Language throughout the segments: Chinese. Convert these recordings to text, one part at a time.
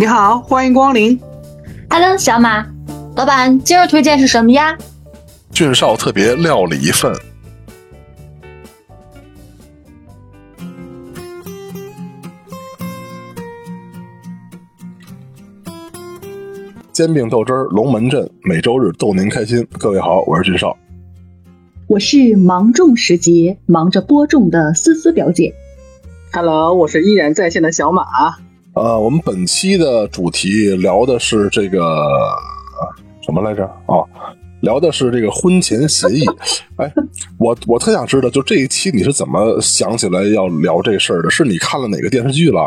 你好，欢迎光临。Hello，小马，老板，今日推荐是什么呀？俊少特别料理一份。煎饼豆汁儿，龙门阵，每周日逗您开心。各位好，我是俊少。我是芒种时节忙着播种的思思表姐。Hello，我是依然在线的小马。呃，我们本期的主题聊的是这个什么来着？哦，聊的是这个婚前协议。哎，我我特想知道，就这一期你是怎么想起来要聊这事儿的？是你看了哪个电视剧了？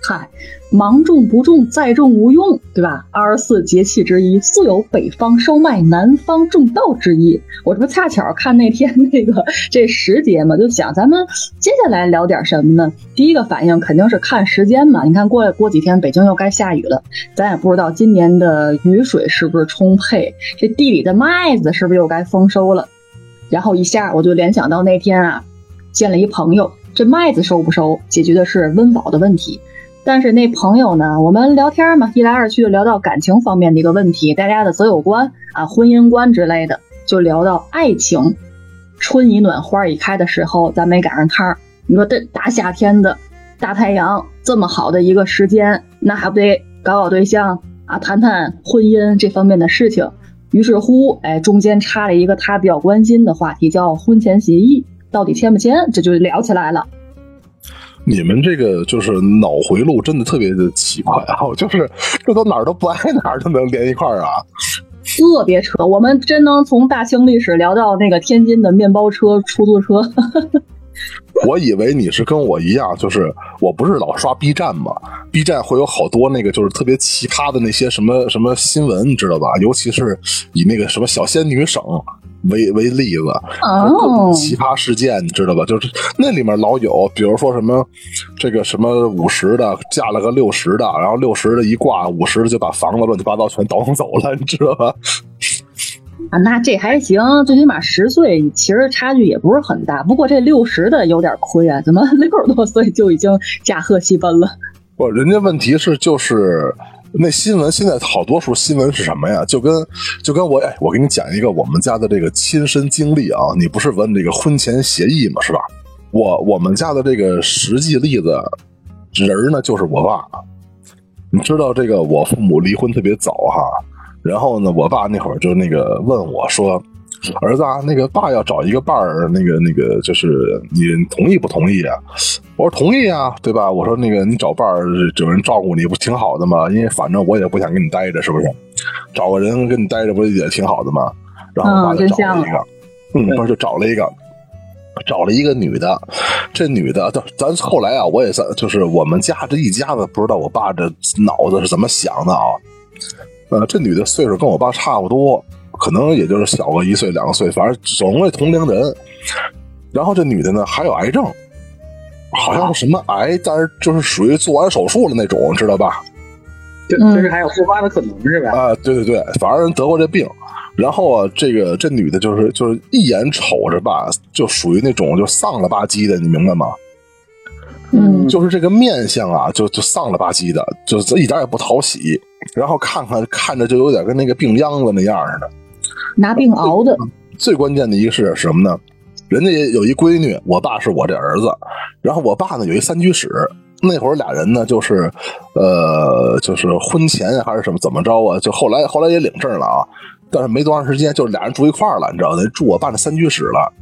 嗨，芒种不种，再种无用，对吧？二十四节气之一，素有北方收麦，南方种稻之意。我这不恰巧看那天那个这时节嘛，就想咱们接下来聊点什么呢？第一个反应肯定是看时间嘛。你看过过几天北京又该下雨了，咱也不知道今年的雨水是不是充沛，这地里的麦子是不是又该丰收了？然后一下我就联想到那天啊，见了一朋友，这麦子收不收，解决的是温饱的问题。但是那朋友呢，我们聊天嘛，一来二去就聊到感情方面的一个问题，大家的择友观啊、婚姻观之类的，就聊到爱情。春已暖花已开的时候，咱没赶上趟。你说这大夏天的，大太阳这么好的一个时间，那还不得搞搞对象啊，谈谈婚姻这方面的事情。于是乎，哎，中间插了一个他比较关心的话题，叫婚前协议，到底签不签？这就聊起来了。你们这个就是脑回路真的特别的奇怪啊！就是这都哪儿都不挨哪儿都能连一块儿啊！特别扯，我们真能从大清历史聊到那个天津的面包车、出租车。我以为你是跟我一样，就是我不是老刷 B 站嘛，B 站会有好多那个就是特别奇葩的那些什么什么新闻，你知道吧？尤其是以那个什么小仙女省为为例子，奇葩事件，你知道吧？就是那里面老有，比如说什么这个什么五十的嫁了个六十的，然后六十的一挂，五十的就把房子乱七八糟全倒腾走了，你知道吧？啊，那这还行，最起码十岁，其实差距也不是很大。不过这六十的有点亏啊，怎么六十多岁就已经驾鹤西奔了？不，人家问题是就是那新闻现在好多数新闻是什么呀？就跟就跟我哎，我给你讲一个我们家的这个亲身经历啊。你不是问这个婚前协议嘛，是吧？我我们家的这个实际例子人呢，就是我爸。你知道这个我父母离婚特别早哈。然后呢，我爸那会儿就那个问我说：“儿子啊，那个爸要找一个伴儿，那个那个就是你同意不同意啊？”我说：“同意啊，对吧？”我说：“那个你找伴儿有人照顾你不挺好的吗？因为反正我也不想跟你待着，是不是？找个人跟你待着不也挺好的吗？”然后我爸就找了一个，嗯，不是就找了一个，找了一个女的。这女的，咱后来啊，我也算就是我们家这一家子，不知道我爸这脑子是怎么想的啊。呃，这女的岁数跟我爸差不多，可能也就是小个一岁两岁，反正总归同龄人。然后这女的呢还有癌症，好像是什么癌，但是就是属于做完手术了那种，知道吧？就就是还有复发的可能是吧？啊，对对对，反正得过这病。然后啊，这个这女的就是就是一眼瞅着吧，就属于那种就丧了吧唧的，你明白吗？嗯，就是这个面相啊，就就丧了吧唧的，就一点也不讨喜。然后看看看着就有点跟那个病秧子那样似的，拿病熬的。最关键的一个是什么呢？人家也有一闺女，我爸是我这儿子，然后我爸呢有一三居室。那会儿俩人呢，就是呃，就是婚前还是什么怎么着啊？就后来后来也领证了啊，但是没多长时间，就是俩人住一块儿了，你知道的，住我爸那三居室了。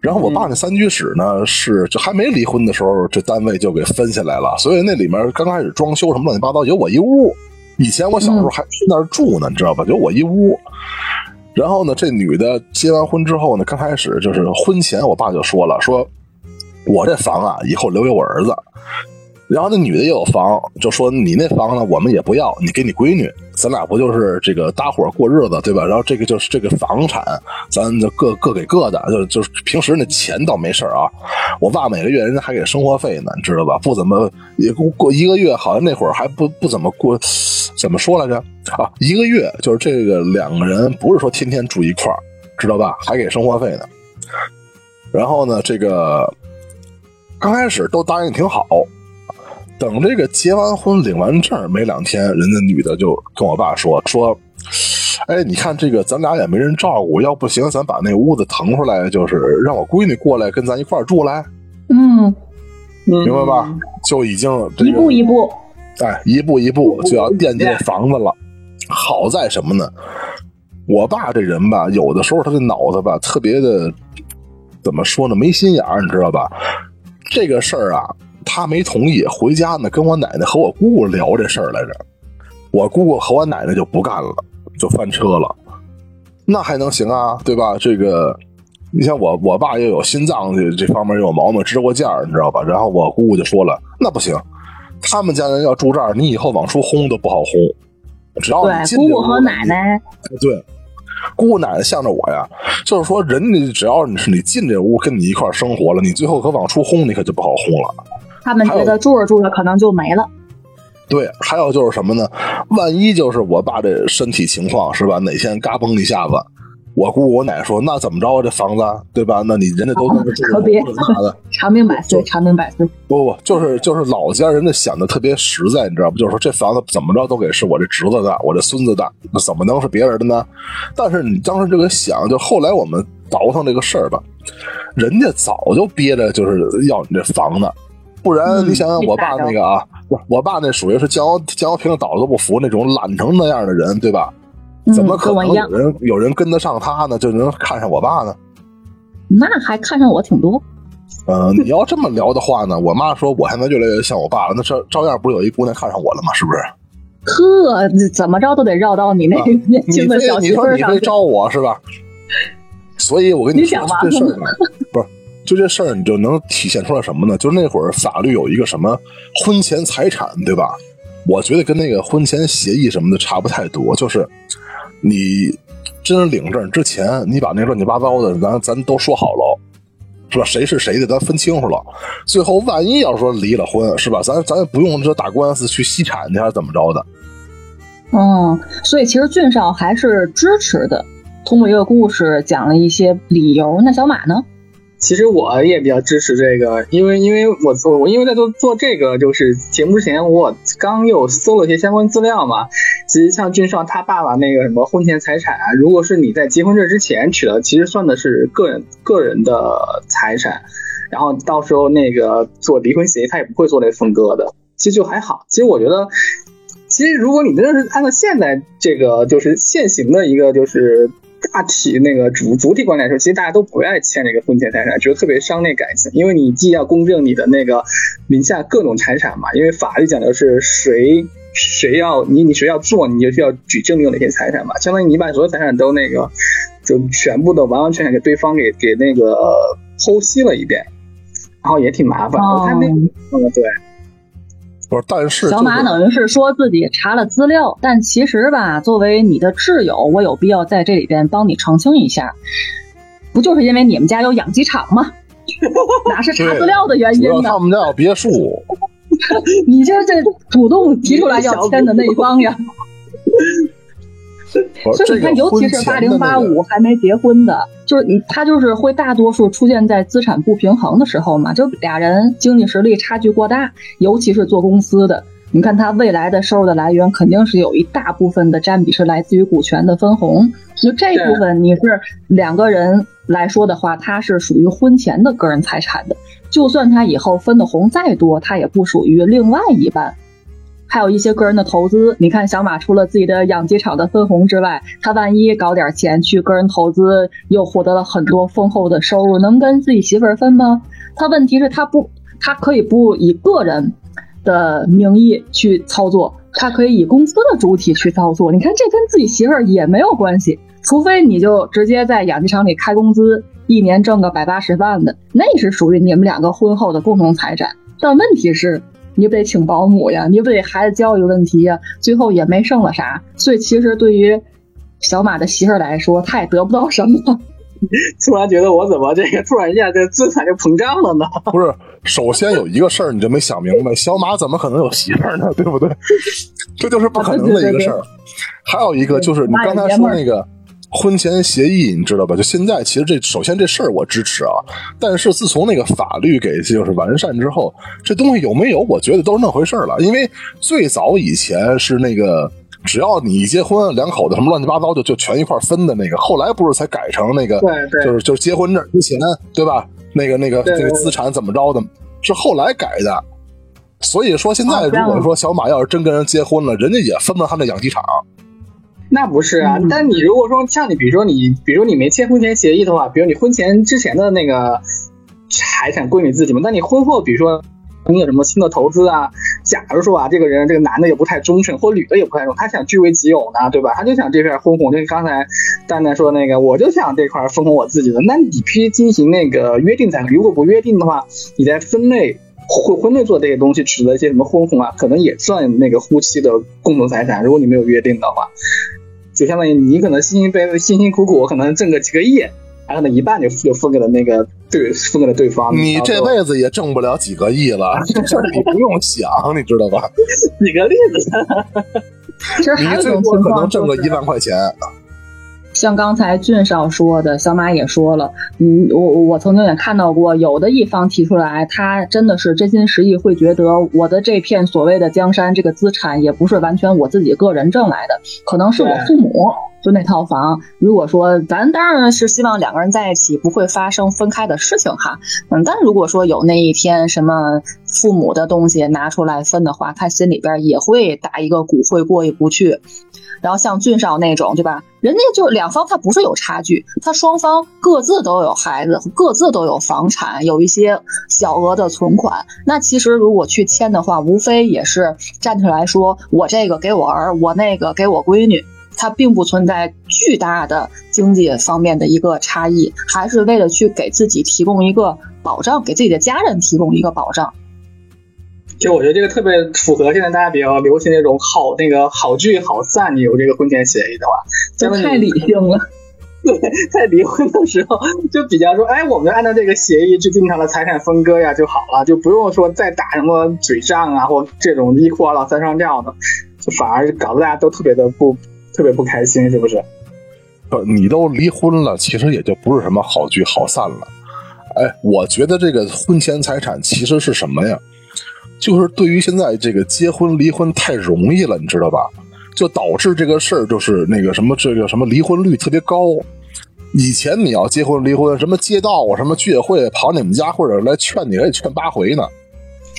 然后我爸那三居室呢，是就还没离婚的时候，这单位就给分下来了，所以那里面刚开始装修什么乱七八糟，有我一屋。以前我小时候还去那儿住呢，你知道吧？有我一屋。然后呢，这女的结完婚之后呢，刚开始就是婚前，我爸就说了，说我这房啊，以后留给我儿子。然后那女的也有房，就说你那房呢，我们也不要，你给你闺女，咱俩不就是这个搭伙过日子，对吧？然后这个就是这个房产，咱就各各给各的，就就是平时那钱倒没事啊。我爸每个月人家还给生活费呢，你知道吧？不怎么也过一个月，好像那会儿还不不怎么过，怎么说来着啊？一个月就是这个两个人不是说天天住一块儿，知道吧？还给生活费呢。然后呢，这个刚开始都答应挺好。等这个结完婚领完证没两天，人家女的就跟我爸说说，哎，你看这个咱俩也没人照顾，要不行，咱把那屋子腾出来，就是让我闺女过来跟咱一块儿住来，嗯，明白吧？就已经、这个、一步一步，哎，一步一步就要惦记这房子了。好在什么呢？我爸这人吧，有的时候他的脑子吧特别的，怎么说呢？没心眼儿，你知道吧？这个事儿啊，他没同意。回家呢，跟我奶奶和我姑姑聊这事儿来着。我姑姑和我奶奶就不干了，就翻车了。那还能行啊？对吧？这个，你像我，我爸又有心脏这这方面又有毛病，支过架儿，你知道吧？然后我姑姑就说了，那不行，他们家人要住这儿，你以后往出轰都不好轰。只要你，姑姑和奶奶，对，姑姑奶奶向着我呀，就是说，人家只要你是你进这屋跟你一块生活了，你最后可往出轰，你可就不好轰了。他们觉得住着住着可能就没了。对，还有就是什么呢？万一就是我爸这身体情况是吧？哪天嘎嘣一下子，我姑姑我奶说那怎么着啊？这房子对吧？那你人家都在这住可别着啥的？长命百岁，长命百岁。不不，就是就是老家人家想的特别实在，你知道不？就是说这房子怎么着都给是我这侄子的，我这孙子的，那怎么能是别人的呢？但是你当时这个想，就后来我们倒腾这个事儿吧，人家早就憋着就是要你这房子，不然嗯你想想我爸那个啊，我我爸那属于是酱油酱油瓶倒了都不服那种懒成那样的人，对吧？怎么嗯，可能有，人有人跟得上他呢？就能看上我爸呢？那还看上我挺多。呃，你要这么聊的话呢，我妈说我现在越来越像我爸了，那照照样不是有一姑娘看上我了吗？是不是？呵，怎么着都得绕到你那个 年你轻的小媳妇儿上去。说你非招我是吧？所以我跟你说这事 不是就这事儿，你就能体现出来什么呢？就是那会儿法律有一个什么婚前财产，对吧？我觉得跟那个婚前协议什么的差不太多，就是你真领证之前，你把那乱七八糟的咱咱都说好了。是吧？谁是谁的，咱分清楚了。最后万一要说离了婚，是吧？咱咱也不用这打官司去析产去，还是怎么着的？嗯，所以其实俊少还是支持的。通过一个故事讲了一些理由。那小马呢？其实我也比较支持这个，因为因为我做我因为在做做这个就是节目之前，我刚又搜了一些相关资料嘛。其实像俊少他爸爸那个什么婚前财产啊，如果是你在结婚证之前取的，其实算的是个人个人的财产，然后到时候那个做离婚协议，他也不会做那分割的，其实就还好。其实我觉得。其实，如果你真的是按照现在这个就是现行的一个就是大体那个主主体观来说，其实大家都不爱签这个婚前财产，觉得特别伤那感情，因为你既要公证你的那个名下各种财产嘛，因为法律讲的是谁谁要你你谁要做，你就需要举证你有哪些财产嘛，相当于你把所有财产都那个就全部的完完全全给对方给给那个剖析了一遍，然后也挺麻烦的。我看那嗯对。不是，但是、就是、小马等于是说自己查了资料，但其实吧，作为你的挚友，我有必要在这里边帮你澄清一下，不就是因为你们家有养鸡场吗？哪是查资料的原因呢？他们家有别墅，你这这主动提出来要签的那一方呀。所以你看，尤其是八零八五还没结婚的，就是你他就是会大多数出现在资产不平衡的时候嘛，就俩人经济实力差距过大，尤其是做公司的，你看他未来的收入的来源肯定是有一大部分的占比是来自于股权的分红，就这部分你是两个人来说的话，他是属于婚前的个人财产的，就算他以后分的红再多，他也不属于另外一半。还有一些个人的投资，你看小马除了自己的养鸡场的分红之外，他万一搞点钱去个人投资，又获得了很多丰厚的收入，能跟自己媳妇分吗？他问题是，他不，他可以不以个人的名义去操作，他可以以公司的主体去操作。你看，这跟自己媳妇儿也没有关系，除非你就直接在养鸡场里开工资，一年挣个百八十万的，那是属于你们两个婚后的共同财产。但问题是。你不得请保姆呀，你不得孩子教育问题呀，最后也没剩了啥，所以其实对于小马的媳妇儿来说，他也得不到什么。突然觉得我怎么这个突然一下这资产就膨胀了呢？不是，首先有一个事儿你就没想明白，小马怎么可能有媳妇儿呢？对不对？这就是不可能的一个事儿。还有一个就是你刚才说那个婚前协议，你知道吧？就现在，其实这首先这事儿我支持啊，但是自从那个法律给就是完善之后，这东西有没有，我觉得都是那回事儿了。因为最早以前是那个，只要你一结婚，两口子什么乱七八糟就就全一块分的那个，后来不是才改成那个，对对，就是就是结婚证之前，对吧？那个那个对对这个资产怎么着的，是后来改的。所以说，现在如果说小马要是真跟人结婚了，人家也分了他那养鸡场。那不是啊，嗯但你如果说像你，比如说你，比如说你没签婚前协议的话，比如你婚前之前的那个财产归你自己嘛，那你婚后，比如说你有什么新的投资啊，假如说啊，这个人这个男的也不太忠诚，或女的也不太忠，他想据为己有呢，对吧？他就想这片分红，就是刚才蛋蛋说那个，我就想这块分红我自己的，那你必须进行那个约定才可以，如果不约定的话，你在分类。婚婚内做这些东西，指的一些什么婚红啊，可能也算那个夫妻的共同财产。如果你没有约定的话，就相当于你可能辛辛苦辛辛苦苦，可能挣个几个亿，然后呢一半就就分给了那个对分给了对方。你这辈子也挣不了几个亿了，这事你不用想，你知道吧？举个例子，你最多可能挣个一万块钱。像刚才俊少说的，小马也说了，嗯，我我曾经也看到过，有的一方提出来，他真的是真心实意，会觉得我的这片所谓的江山，这个资产也不是完全我自己个人挣来的，可能是我父母就那套房。如果说咱当然是希望两个人在一起不会发生分开的事情哈，嗯，但如果说有那一天什么父母的东西拿出来分的话，他心里边也会打一个骨灰过意不去。然后像俊少那种，对吧？人家就两方，他不是有差距，他双方各自都有孩子，各自都有房产，有一些小额的存款。那其实如果去签的话，无非也是站出来说，我这个给我儿，我那个给我闺女。它并不存在巨大的经济方面的一个差异，还是为了去给自己提供一个保障，给自己的家人提供一个保障。就我觉得这个特别符合现在大家比较流行那种好那个好聚好散，你有这个婚前协议的话，这相当于太理性了。对在离婚的时候就比较说，哎，我们按照这个协议去正常的财产分割呀就好了，就不用说再打什么嘴仗啊或这种一哭二闹三上吊的，就反而搞得大家都特别的不特别不开心，是不是？不，你都离婚了，其实也就不是什么好聚好散了。哎，我觉得这个婚前财产其实是什么呀？就是对于现在这个结婚离婚太容易了，你知道吧？就导致这个事儿就是那个什么这个什么离婚率特别高。以前你要结婚离婚，什么街道啊、什么居委会跑你们家或者来劝你，还得劝八回呢。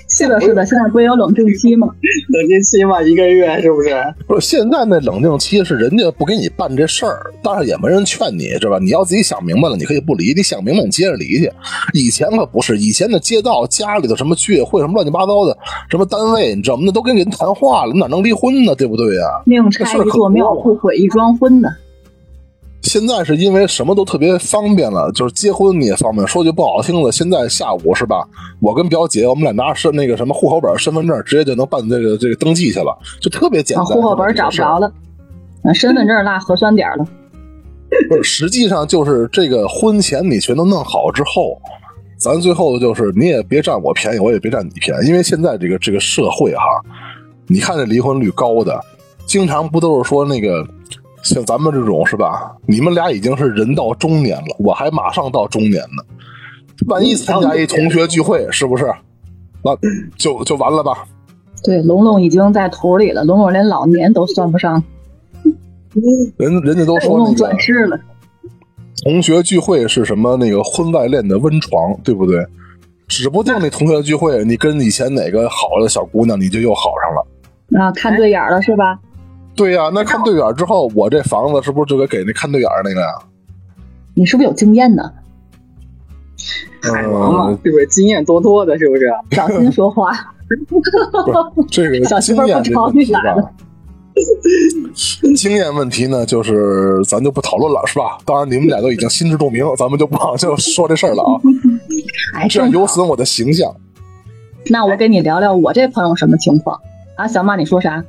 是的，是的，现在不也有冷静期吗？冷静期嘛，一个月是不是？不是，现在那冷静期是人家不给你办这事儿，但是也没人劝你，是吧？你要自己想明白了，你可以不离；你想明白，你接着离去。以前可不是，以前的街道、家里头什么居委会、什么乱七八糟的，什么单位，你知道吗？那都跟人谈话了，哪能离婚呢？对不对呀？宁拆一座庙，不毁一桩婚呢。现在是因为什么都特别方便了，就是结婚你也方便。说句不好听的，现在下午是吧？我跟表姐，我们俩拿身那个什么户口本、身份证，直接就能办这个这个登记去了，就特别简单。啊，户口本找不着了，啊，身份证落核酸点了。不是，实际上就是这个婚前你全都弄好之后，咱最后就是你也别占我便宜，我也别占你便宜，因为现在这个这个社会哈，你看这离婚率高的，经常不都是说那个。像咱们这种是吧？你们俩已经是人到中年了，我还马上到中年呢。万一参加一同学聚会，是不是？那就就完了吧？对，龙龙已经在土里了，龙龙连老年都算不上。人人家都说龙龙转世了。同学聚会是什么？那个婚外恋的温床，对不对？指不定那同学聚会，你跟以前哪个好的小姑娘，你就又好上了。啊，看对眼了是吧？对呀、那看对眼之后，我这房子是不是就得给那看对眼那个呀？你是不是有经验呢？海王嘛嗯，，是不是经验多多的，是不是？小心说话。这个 小媳经验妇儿不吵这问题你来了吧？经验问题呢，就是咱就不讨论了，是吧？当然，你们俩都已经心知肚明，咱们就不往就说这事儿了啊，哎，这样。有损我的形象。那我给你聊聊我这朋友什么情况啊？小马，你说啥？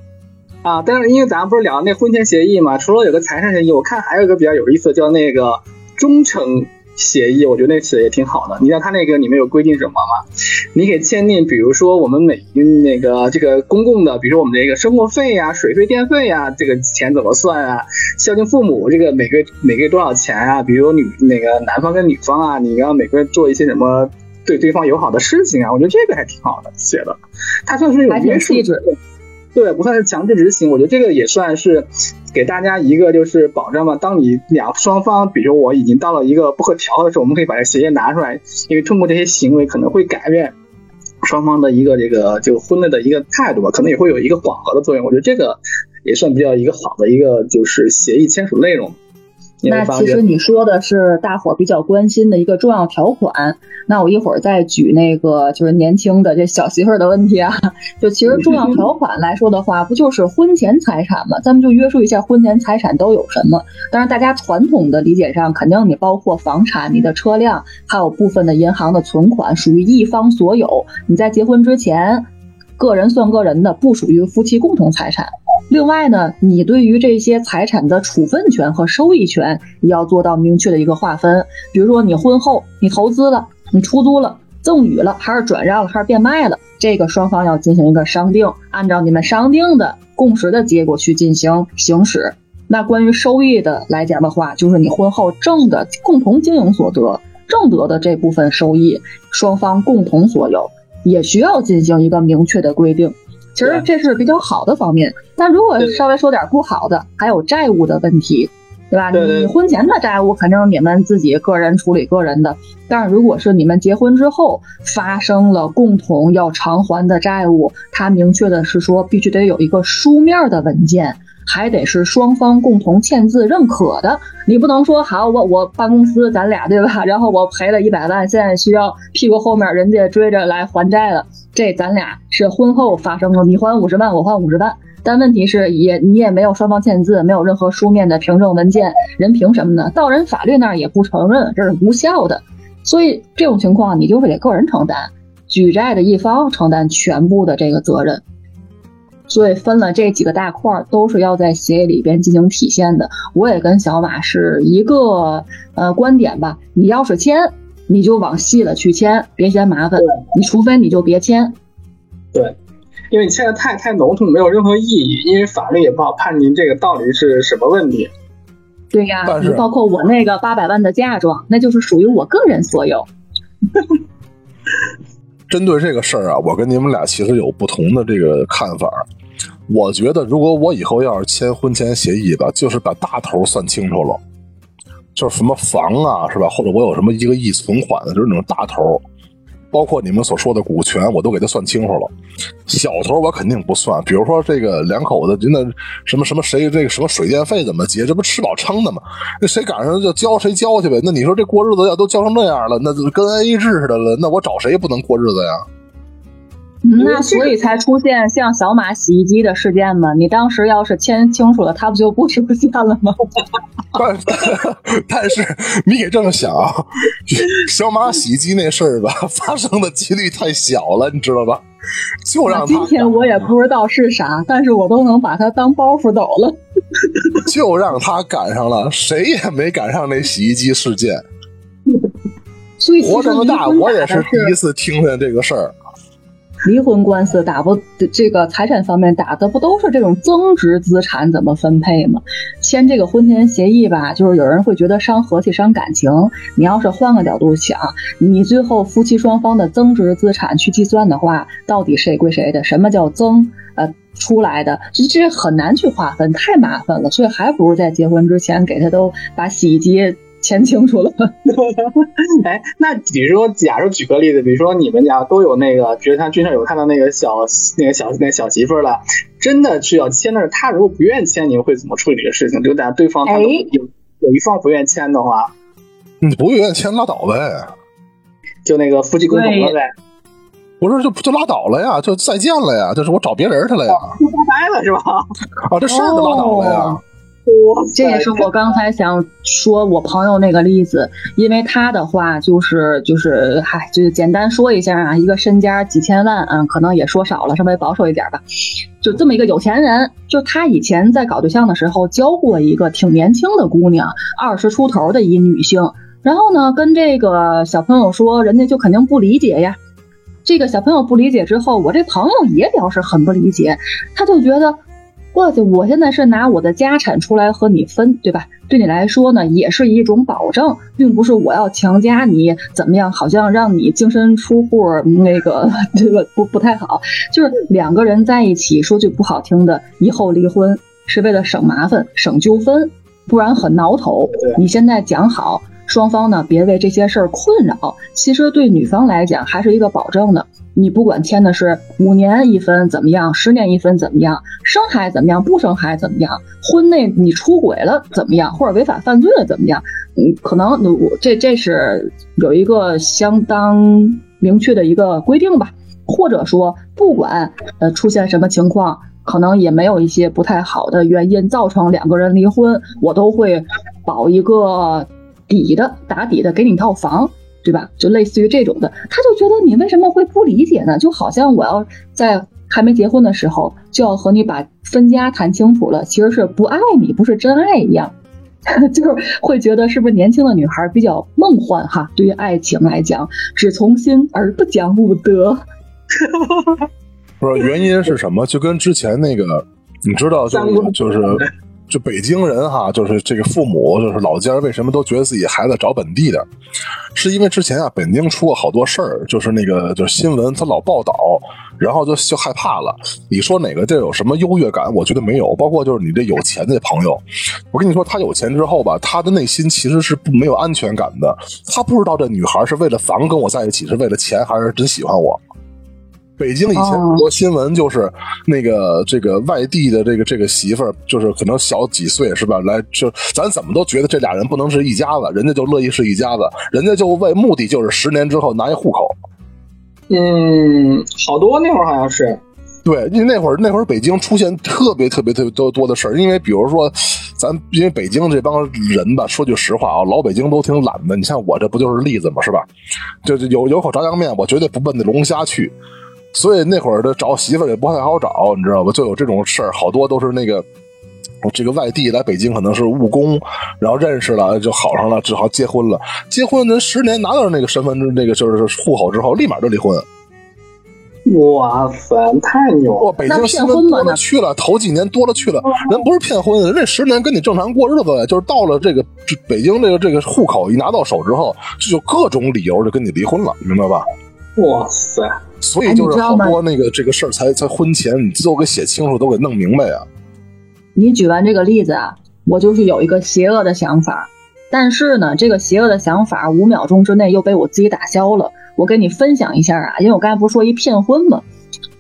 啊，但是因为咱不是聊那婚前协议嘛，除了有个财产协议，我看还有一个比较有意思的，叫那个忠诚协议，我觉得那写的也挺好的。你知道他那个里面有规定什么吗？你可以签订，比如说我们每那个这个公共的，比如说我们这个生活费呀、水费电费呀，这个钱怎么算啊？孝敬父母这个每个月每个月多少钱啊？比如女那个男方跟女方啊，你要每个月做一些什么对对方友好的事情啊？我觉得这个还挺好的写的，他算是有约束细致。对，不算是强制执行，我觉得这个也算是给大家一个就是保障吧。当你两双方，比如我已经到了一个不可调和的时候，我们可以把这协议拿出来，因为通过这些行为可能会改变双方的一个这个就婚内的一个态度吧，可能也会有一个缓和的作用。我觉得这个也算比较一个好的一个就是协议签署内容。那其实你说的是大伙儿比较关心的一个重要条款。那我一会儿再举那个就是年轻的这小媳妇儿的问题啊。就其实重要条款来说的话，不就是婚前财产吗？咱们就约束一下婚前财产都有什么。当然，大家传统的理解上，肯定你包括房产、你的车辆，还有部分的银行的存款，属于一方所有。你在结婚之前，个人算个人的，不属于夫妻共同财产。另外呢，你对于这些财产的处分权和收益权也要做到明确的一个划分。比如说，你婚后你投资了，你出租了，赠与了，还是转让了，还是变卖了，这个双方要进行一个商定，按照你们商定的共识的结果去进行行使。那关于收益的来讲的话，就是你婚后挣的共同经营所得，挣得的这部分收益，双方共同所有，也需要进行一个明确的规定。其实这是比较好的方面，但如果稍微说点不好的，还有债务的问题，对吧？对对你婚前的债务肯定你们自己个人处理个人的，但是如果是你们结婚之后发生了共同要偿还的债务，它明确的是说必须得有一个书面的文件。还得是双方共同签字认可的，你不能说好我我办公司咱俩对吧？然后我赔了一百万，现在需要屁股后面人家追着来还债了，这咱俩是婚后发生的，你还五十万，我还五十万。但问题是也你也没有双方签字，没有任何书面的凭证文件，人凭什么呢？到人法律那儿也不承认，这是无效的。所以这种情况你就是得个人承担，举债的一方承担全部的这个责任。所以分了这几个大块儿，都是要在协议里边进行体现的。我也跟小马是一个呃观点吧，你要是签，你就往细了去签，别嫌麻烦。你除非你就别签。对，因为你签的太太笼统，没有任何意义，因为法律也不好判定这个到底是什么问题。对呀，包括我那个八百万的嫁妆，那就是属于我个人所有。针对这个事儿啊，我跟你们俩其实有不同的这个看法。我觉得，如果我以后要是签婚前协议吧，就是把大头算清楚了，就是什么房啊，是吧？或者我有什么一个亿存款的，就是那种大头，包括你们所说的股权，我都给他算清楚了。小头我肯定不算，比如说这个两口子那什么什么谁这个什么水电费怎么结，这不吃饱撑的吗？那谁赶上就交谁交去呗。那你说这过日子要都交成那样了，那就跟 A 制似的了，那我找谁也不能过日子呀？那所以才出现像小马洗衣机的事件嘛？你当时要是签清楚了，它不就不出现了吗？但但是你也这么想啊，小马洗衣机那事儿吧，发生的几率太小了，你知道吧？就让他今天我也不知道是啥，但是我都能把它当包袱抖了。就让他赶上了，谁也没赶上那洗衣机事件。活这么大，我也是第一次听见这个事儿。离婚官司打不这个财产方面打的不都是这种增值资产怎么分配吗？签这个婚前协议吧，就是有人会觉得伤和气、伤感情。你要是换个角度想，你最后夫妻双方的增值资产去计算的话，到底谁归谁的？什么叫增？呃，出来的这这很难去划分，太麻烦了。所以还不如在结婚之前给他都把洗衣机签清楚了。哎，那比如说，假如举个例子，比如说你们家都有那个，比如他君上有看到那个小那个小那个小媳妇了，真的是要签的是他，如果不愿意签，你们会怎么处理这个事情？就大家对方他都哎有有一方不愿意签的话，你不愿意签拉倒呗，就那个夫妻共同了呗，不是就就拉倒了呀，就再见了呀，就是我找别人去了呀，就拜拜了是吧？啊，这事儿就拉倒了呀。这也是我刚才想说我朋友那个例子，因为他的话就是就是嗨，就是简单说一下啊，一个身家几千万，嗯，可能也说少了，稍微保守一点吧。就这么一个有钱人，就他以前在搞对象的时候交过一个挺年轻的姑娘，二十出头的一女性，然后呢，跟这个小朋友说，人家就肯定不理解呀。这个小朋友不理解之后，我这朋友也表示很不理解，他就觉得，我去，我现在是拿我的家产出来和你分，对吧？对你来说呢，也是一种保证，并不是我要强加你怎么样，好像让你净身出户，那个这个不不太好。就是两个人在一起，说句不好听的，以后离婚是为了省麻烦、省纠纷，不然很挠头。你现在讲好。双方呢，别为这些事儿困扰。其实对女方来讲，还是一个保证的。你不管签的是五年一分怎么样，十年一分怎么样，生孩怎么样，不生孩怎么样，婚内你出轨了怎么样，或者违法犯罪了怎么样？嗯，可能我这这是有一个相当明确的一个规定吧。或者说，不管呃出现什么情况，可能也没有一些不太好的原因造成两个人离婚，我都会保一个。底的打底的给你套房，对吧？就类似于这种的，他就觉得你为什么会不理解呢？就好像我要在还没结婚的时候就要和你把分家谈清楚了，其实是不爱你，不是真爱一样，就是会觉得是不是年轻的女孩比较梦幻哈？对于爱情来讲，只从心而不讲武德。不是原因是什么？就跟之前那个，你知道，就是就是。就北京人哈，就是这个父母，就是老家为什么都觉得自己孩子找本地的，是因为之前啊，北京出过好多事儿，就是那个就是新闻他老报道，然后就就害怕了。你说哪个地儿有什么优越感？我觉得没有。包括就是你这有钱的朋友，我跟你说，他有钱之后吧，他的内心其实是不没有安全感的。他不知道这女孩是为了房跟我在一起，是为了钱，还是真喜欢我。北京以前很多新闻就是那个这个外地的这个这个媳妇儿，就是可能小几岁是吧？来就咱怎么都觉得这俩人不能是一家子，人家就乐意是一家子，人家就为目的就是十年之后拿一户口。嗯，好多那会儿好像是，对，因为那会儿那会儿北京出现特别特别特别多多的事儿，因为比如说咱因为北京这帮人吧，说句实话啊，老北京都挺懒的。你像我这不就是例子嘛？是吧？就有有口炸酱面，我绝对不奔那龙虾去。所以那会儿的找媳妇也不太好找，你知道吧？就有这种事儿，好多都是那个这个外地来北京，可能是务工，然后认识了就好上了，只好结婚了。结婚人十年拿到那个身份证，那个就是户口之后，立马就离婚。哇塞，太牛了！北京新闻多了去了，头几年多了去了。人不是骗婚，人这十年跟你正常过日子，就是到了这个北京这个这个户口一拿到手之后，就各种理由就跟你离婚了，明白吧？哇塞！所以就是好多那个这个事儿才才婚前你都给写清楚，都给弄明白啊。你举完这个例子啊，我就是有一个邪恶的想法，但是呢，这个邪恶的想法五秒钟之内又被我自己打消了。我跟你分享一下啊，因为我刚才不是说一骗婚吗？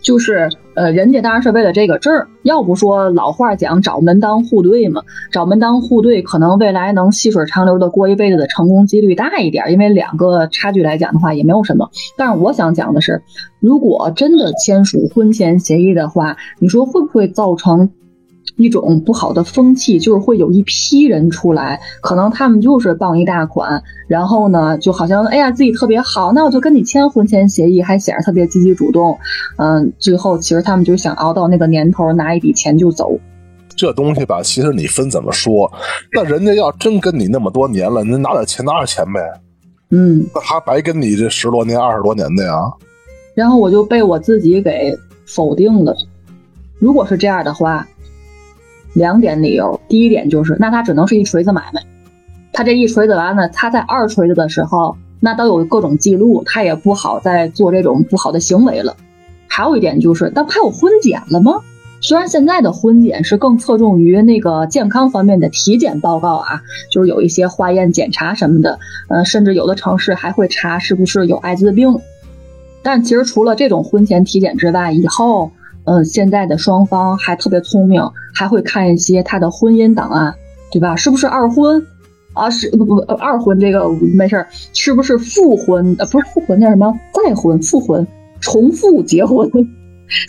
就是呃，人家当然是为了这个证儿，要不说老话讲找门当户对嘛，找门当户对，可能未来能细水长流的过一辈子的成功几率大一点，因为两个差距来讲的话也没有什么。但是我想讲的是，如果真的签署婚前协议的话，你说会不会造成？一种不好的风气，就是会有一批人出来，可能他们就是傍一大款，然后呢，就好像哎呀自己特别好，那我就跟你签婚前协议，还显得特别积极主动，嗯，最后其实他们就想熬到那个年头，拿一笔钱就走。这东西吧，其实你分怎么说，那人家要真跟你那么多年了，你拿点钱拿点钱呗，嗯，那还白跟你这十多年二十多年的呀。然后我就被我自己给否定了。如果是这样的话。两点理由，第一点就是，那他只能是一锤子买卖，他这一锤子完了，他在二锤子的时候，那都有各种记录，他也不好再做这种不好的行为了。还有一点就是，那他有婚检了吗？虽然现在的婚检是更侧重于那个健康方面的体检报告啊，就是有一些化验检查什么的，呃，甚至有的城市还会查是不是有艾滋病。但其实除了这种婚前体检之外，以后。嗯，现在的双方还特别聪明，还会看一些他的婚姻档案，对吧？是不是二婚啊？是不不二婚这个没事儿，是不是复婚？呃，不是复婚，叫什么再婚、复婚、重复结婚，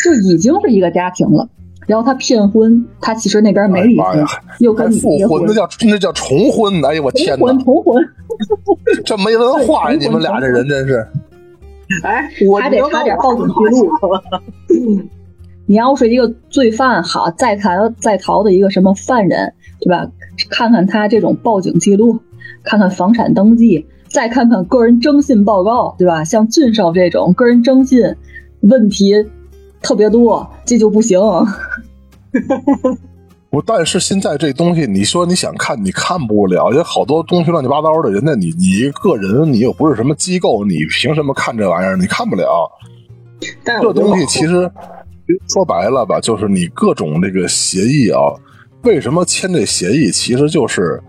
就已经是一个家庭了。然后他骗婚，他其实那边没离婚，又跟你结婚，那叫那叫重婚。哎呦我天哪！重婚重婚，这没文化呀！你们俩这人真是，哎，还得差点报警记录。你要是一个罪犯，好在逃在逃的一个什么犯人，对吧？看看他这种报警记录，看看房产登记，再看看个人征信报告，对吧？像俊少这种个人征信问题特别多，这就不行。不，但是现在这东西，你说你想看，你看不了，有好多东西乱七八糟的。人家你你一个人，你又不是什么机构，你凭什么看这玩意儿？你看不了。但这东西其实说白了吧，就是你各种这个协议啊，为什么签这协议？其实就是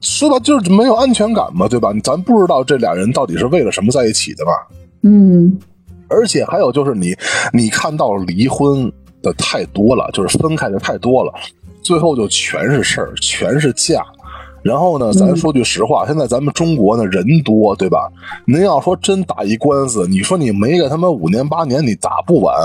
说吧，就是没有安全感嘛，对吧？咱不知道这俩人到底是为了什么在一起的吧。嗯，而且还有就是你你看到离婚。的太多了，就是分开的太多了，最后就全是事儿，全是架。然后呢，咱说句实话，现在咱们中国呢人多，对吧？您要说真打一官司，你说你没个他妈五年八年，你打不完，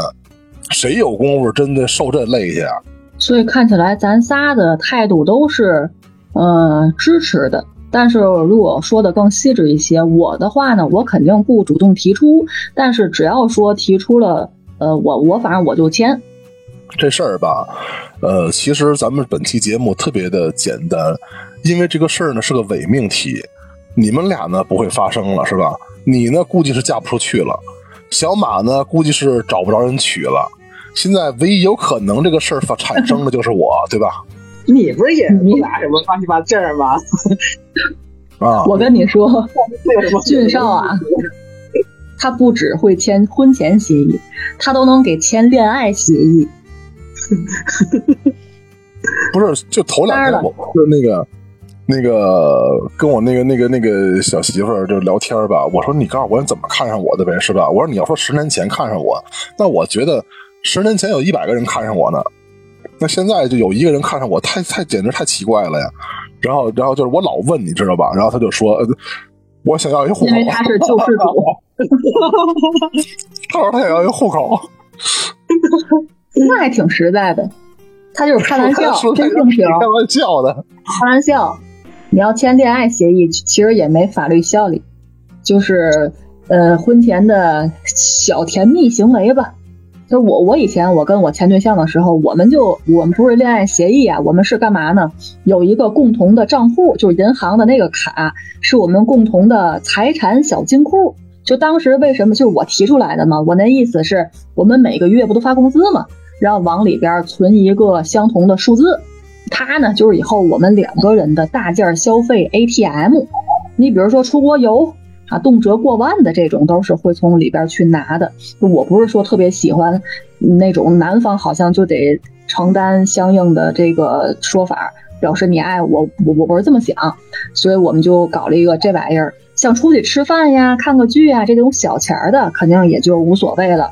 谁有功夫真的受这累去啊？所以看起来咱仨的态度都是，呃，支持的。但是如果说的更细致一些，我的话呢，我肯定不主动提出，但是只要说提出了，呃，我我反正我就签。这事儿吧，呃，其实咱们本期节目特别的简单，因为这个事儿呢是个伪命题，你们俩呢不会发生了，是吧？你呢估计是嫁不出去了，小马呢估计是找不着人娶了，现在唯一有可能这个事儿发产生的就是我，对吧？你不是也不拿什么乱七八糟吗？啊！我跟你说，俊少啊，他不只会签婚前协议，他都能给签恋爱协议。不是，就头两天我就那个那个跟我那个那个那个小媳妇儿就聊天吧。我说你告诉我你怎么看上我的呗，是吧？我说你要说十年前看上我，那我觉得十年前有一百个人看上我呢，那现在就有一个人看上我，太太简直太奇怪了呀。然后然后就是我老问你知道吧？然后他就说我想要一户口，因为他是救世主。他说他想要一户口。那还挺实在的，他就是开玩笑，真性情。开玩笑的，开玩笑。你要签恋爱协议，其实也没法律效力，就是呃婚前的小甜蜜行为吧。就我我以前我跟我前对象的时候，我们就我们不是恋爱协议啊，我们是干嘛呢？有一个共同的账户，就是银行的那个卡，是我们共同的财产小金库。就当时为什么就是我提出来的嘛？我那意思是我们每个月不都发工资嘛？然后往里边存一个相同的数字，它呢就是以后我们两个人的大件消费 ATM。你比如说出国游啊，动辄过万的这种都是会从里边去拿的。我不是说特别喜欢那种男方好像就得承担相应的这个说法，表示你爱我，我我不是这么想，所以我们就搞了一个这玩意儿，像出去吃饭呀、看个剧啊这种小钱的，肯定也就无所谓了。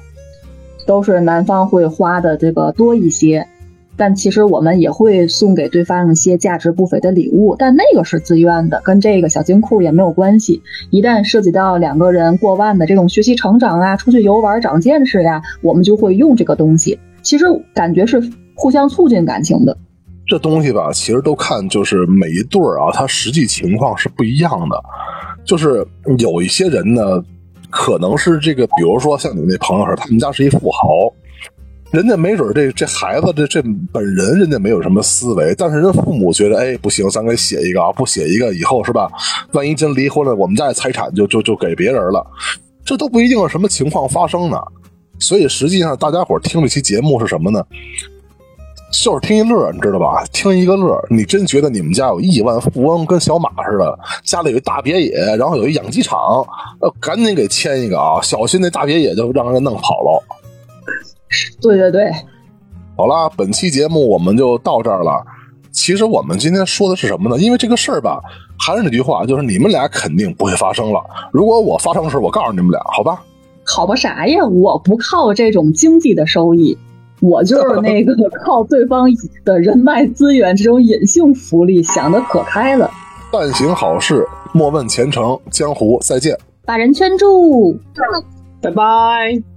都是男方会花的这个多一些，但其实我们也会送给对方一些价值不菲的礼物，但那个是自愿的，跟这个小金库也没有关系。一旦涉及到两个人过万的这种学习成长啊，出去游玩长见识呀，我们就会用这个东西。其实感觉是互相促进感情的。这东西吧，其实都看就是每一对儿啊，他实际情况是不一样的。就是有一些人呢。可能是这个，比如说像你那朋友是，他们家是一富豪，人家没准这这孩子这这本人人家没有什么思维，但是人父母觉得，哎，不行，咱给写一个啊，不写一个以后是吧？万一真离婚了，我们家的财产就就就给别人了，这都不一定是什么情况发生呢。所以实际上，大家伙听这期节目是什么呢？就是听一乐，你知道吧？听一个乐，你真觉得你们家有亿万富翁，跟小马似的，家里有一大别野，然后有一养鸡场，呃，赶紧给签一个啊！小心那大别野就让人弄跑了。对对对，好了，本期节目我们就到这儿了。其实我们今天说的是什么呢？因为这个事儿吧，还是那句话，就是你们俩肯定不会发生了。如果我发生事，我告诉你们俩，好吧？好吧啥呀？我不靠这种经济的收益。我就是那个 靠对方的人脉资源这种隐性福利想的可开了。但行好事，莫问前程。江湖再见。把人圈住。拜拜。